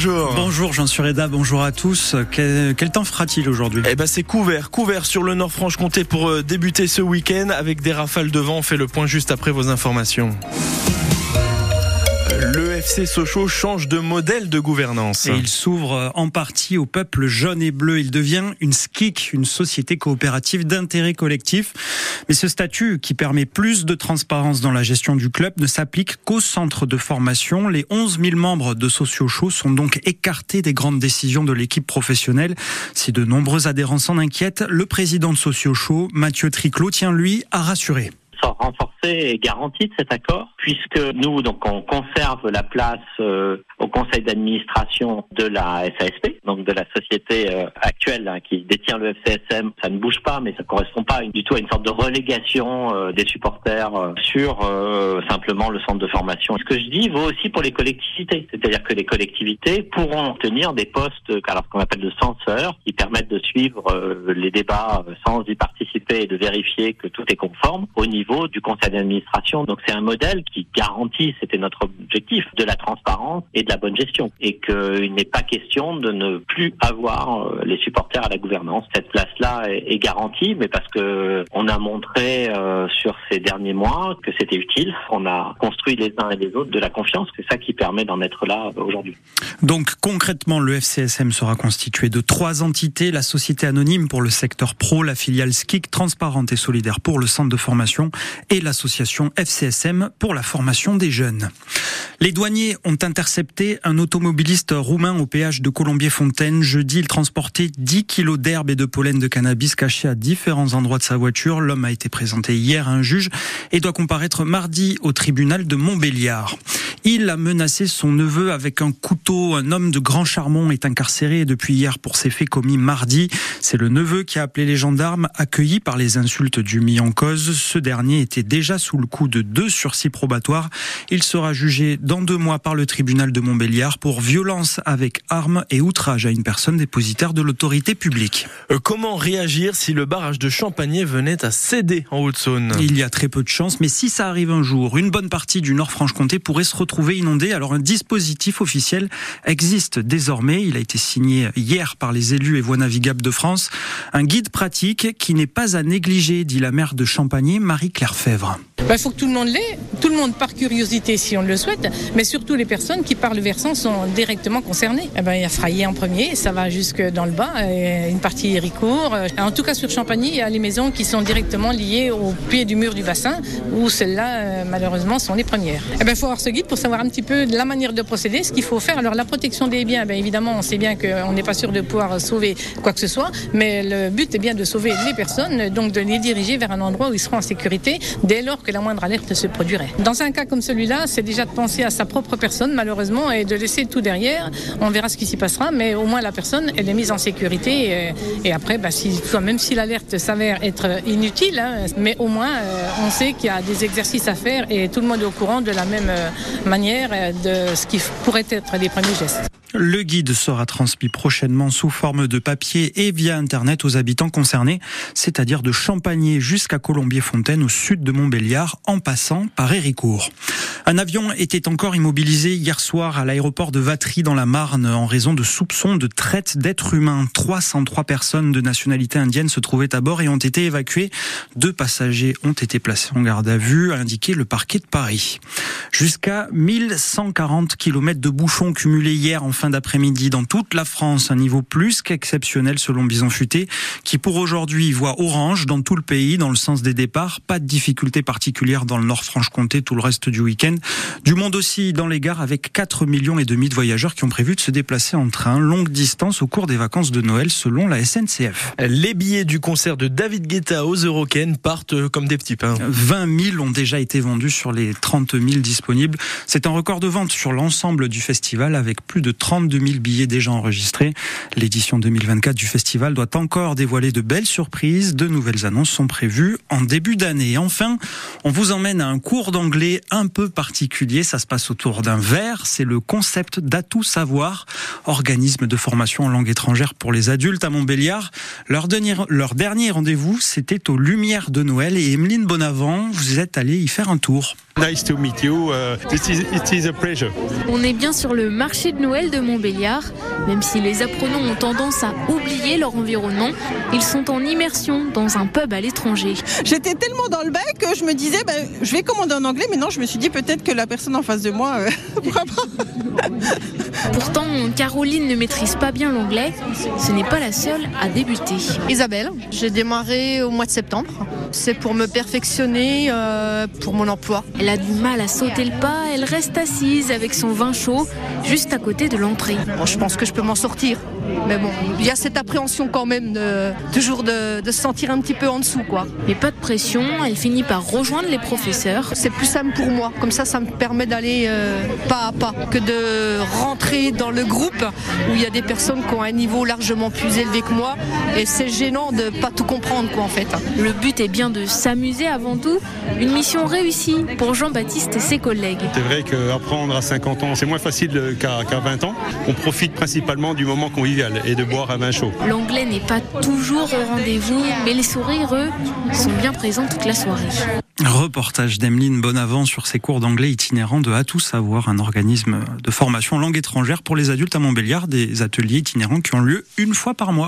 bonjour. Bonjour Jean Sureda, bonjour à tous. Quel, temps fera-t-il aujourd'hui? Eh ben c'est couvert, couvert sur le Nord-Franche-Comté pour euh, débuter ce week-end avec des rafales de vent. On fait le point juste après vos informations. FC Sochaux change de modèle de gouvernance. Et il s'ouvre en partie au peuple jaune et bleu. Il devient une SKIC, une société coopérative d'intérêt collectif. Mais ce statut, qui permet plus de transparence dans la gestion du club, ne s'applique qu'au centre de formation. Les 11 000 membres de Sochaux sont donc écartés des grandes décisions de l'équipe professionnelle. Si de nombreux adhérents s'en inquiètent, le président de Sochaux, Mathieu Triclot, tient lui à rassurer renforcée et garantie de cet accord, puisque nous, donc, on conserve la place euh, au conseil d'administration de la SASP, donc de la société euh, actuelle hein, qui détient le FCSM. Ça ne bouge pas, mais ça correspond pas du tout à une sorte de relégation euh, des supporters sur simplement le centre de formation. Ce que je dis vaut aussi pour les collectivités, c'est-à-dire que les collectivités pourront tenir des postes, alors qu'on appelle de censeurs, qui permettent de suivre les débats sans y participer et de vérifier que tout est conforme au niveau du conseil d'administration. Donc c'est un modèle qui garantit, c'était notre objectif, de la transparence et de la bonne gestion. Et qu'il n'est pas question de ne plus avoir euh, les supporters à la gouvernance. Cette place-là est, garantie, mais parce que on a montré euh, sur ces derniers mois que c'était utile. On a construit les uns et les autres de la confiance. C'est ça qui permet d'en être là aujourd'hui. Donc concrètement, le FCSM sera constitué de trois entités la société anonyme pour le secteur pro, la filiale SKIC transparente et solidaire pour le centre de formation et l'association FCSM pour la formation des jeunes. Les douaniers ont intercepté un automobiliste roumain au péage de Colombier-Fontaine. Jeudi, il transportait 10 kilos d'herbe et de pollen de cannabis cachés à différents endroits de sa voiture. L'homme a été présenté hier à un juge et doit comparaître mardi au tribunal de Montbéliard. Il a menacé son neveu avec un couteau. Un homme de Grand Charmont est incarcéré depuis hier pour ses faits commis mardi. C'est le neveu qui a appelé les gendarmes, accueilli par les insultes du mis en cause. Ce dernier était déjà sous le coup de deux sursis probatoires. Il sera jugé dans deux mois par le tribunal de Montbéliard pour violence avec arme et outrage à une personne dépositaire de l'autorité publique. Euh, comment réagir si le barrage de Champagné venait à céder en Haute-Saône? Il y a très peu de chance, mais si ça arrive un jour, une bonne partie du Nord-Franche-Comté pourrait se retrouver inondée. Alors un dispositif officiel existe désormais. Il a été signé hier par les élus et voies navigables de France. Un guide pratique qui n'est pas à négliger, dit la maire de Champagné, Marie-Claire Fèvre. Il bah, faut que tout le monde l'ait, tout le monde par curiosité si on le souhaite, mais surtout les personnes qui par le versant sont directement concernées. Eh ben, il y a Fraillé en premier, ça va jusque dans le bas, une partie Héricourt. En tout cas sur Champagny, il y a les maisons qui sont directement liées au pied du mur du bassin, où celles-là euh, malheureusement sont les premières. Il eh ben, faut avoir ce guide pour savoir un petit peu la manière de procéder, ce qu'il faut faire. Alors la protection des biens, ben, évidemment on sait bien qu'on n'est pas sûr de pouvoir sauver quoi que ce soit, mais le but est bien de sauver les personnes, donc de les diriger vers un endroit où ils seront en sécurité dès lors que la moindre alerte se produirait. Dans un cas comme celui-là, c'est déjà de penser à sa propre personne, malheureusement, et de laisser tout derrière. On verra ce qui s'y passera, mais au moins la personne, elle est mise en sécurité. Et, après, bah, même si l'alerte s'avère être inutile, hein, mais au moins, euh, on sait qu'il y a des exercices à faire et tout le monde est au courant de la même euh, manière euh, de ce qui pourrait être les premiers gestes. Le guide sera transmis prochainement sous forme de papier et via Internet aux habitants concernés, c'est-à-dire de Champagné jusqu'à Colombier-Fontaine au sud de Montbéliard en passant par Héricourt. Un avion était encore immobilisé hier soir à l'aéroport de Vatry dans la Marne en raison de soupçons de traite d'êtres humains. 303 personnes de nationalité indienne se trouvaient à bord et ont été évacuées. Deux passagers ont été placés en garde à vue, a indiqué le parquet de Paris. Jusqu'à 1140 km de bouchons cumulés hier en fin d'après-midi dans toute la France, un niveau plus qu'exceptionnel selon Bison Futé, qui pour aujourd'hui voit orange dans tout le pays dans le sens des départs. Pas de difficultés particulières dans le Nord-Franche-Comté tout le reste du week-end. Du monde aussi dans les gares avec 4 millions et demi de voyageurs qui ont prévu de se déplacer en train longue distance au cours des vacances de Noël selon la SNCF. Les billets du concert de David Guetta aux Eurocaines partent comme des petits pains. 20 000 ont déjà été vendus sur les 30 000 disponibles. C'est un record de vente sur l'ensemble du festival avec plus de 30 32 000 billets déjà enregistrés. L'édition 2024 du festival doit encore dévoiler de belles surprises. De nouvelles annonces sont prévues en début d'année. Enfin, on vous emmène à un cours d'anglais un peu particulier. Ça se passe autour d'un verre. C'est le concept d'Atout Savoir, organisme de formation en langue étrangère pour les adultes à Montbéliard. Leur dernier, rendez-vous, c'était aux Lumières de Noël et Emeline Bonavent, vous êtes allée y faire un tour. Nice to meet you. Uh, it, is, it is a pleasure. On est bien sur le marché de Noël de Montbéliard. Même si les apprenants ont tendance à oublier leur environnement, ils sont en immersion dans un pub à l'étranger. J'étais tellement dans le bain que je me disais, ben, je vais commander en anglais, mais non, je me suis dit peut-être que la personne en face de moi euh. Pourtant, Caroline ne maîtrise pas bien l'anglais. Ce n'est pas la seule à débuter. Isabelle, j'ai démarré au mois de septembre. C'est pour me perfectionner euh, pour mon emploi. Elle a du mal à sauter le pas, elle reste assise avec son vin chaud juste à côté de l'entrée. Bon, je pense que je peux m'en sortir. Mais bon, il y a cette appréhension quand même de toujours de, de, se sentir un petit peu en dessous, quoi. Mais pas de pression, elle finit par rejoindre les professeurs. C'est plus simple pour moi, comme ça, ça me permet d'aller euh, pas à pas, que de rentrer dans le groupe où il y a des personnes qui ont un niveau largement plus élevé que moi, et c'est gênant de pas tout comprendre, quoi, en fait. Le but est bien de s'amuser avant tout. Une mission réussie pour Jean-Baptiste et ses collègues. C'est vrai qu'apprendre à 50 ans, c'est moins facile qu'à qu 20 ans. On profite principalement du moment convivial et de boire un vin chaud. L'anglais n'est pas toujours au rendez-vous, mais les sourires, eux, sont bien présents toute la soirée. Reportage d'Emeline Bonavent sur ses cours d'anglais itinérants de À tout savoir, un organisme de formation langue étrangère pour les adultes à Montbéliard, des ateliers itinérants qui ont lieu une fois par mois.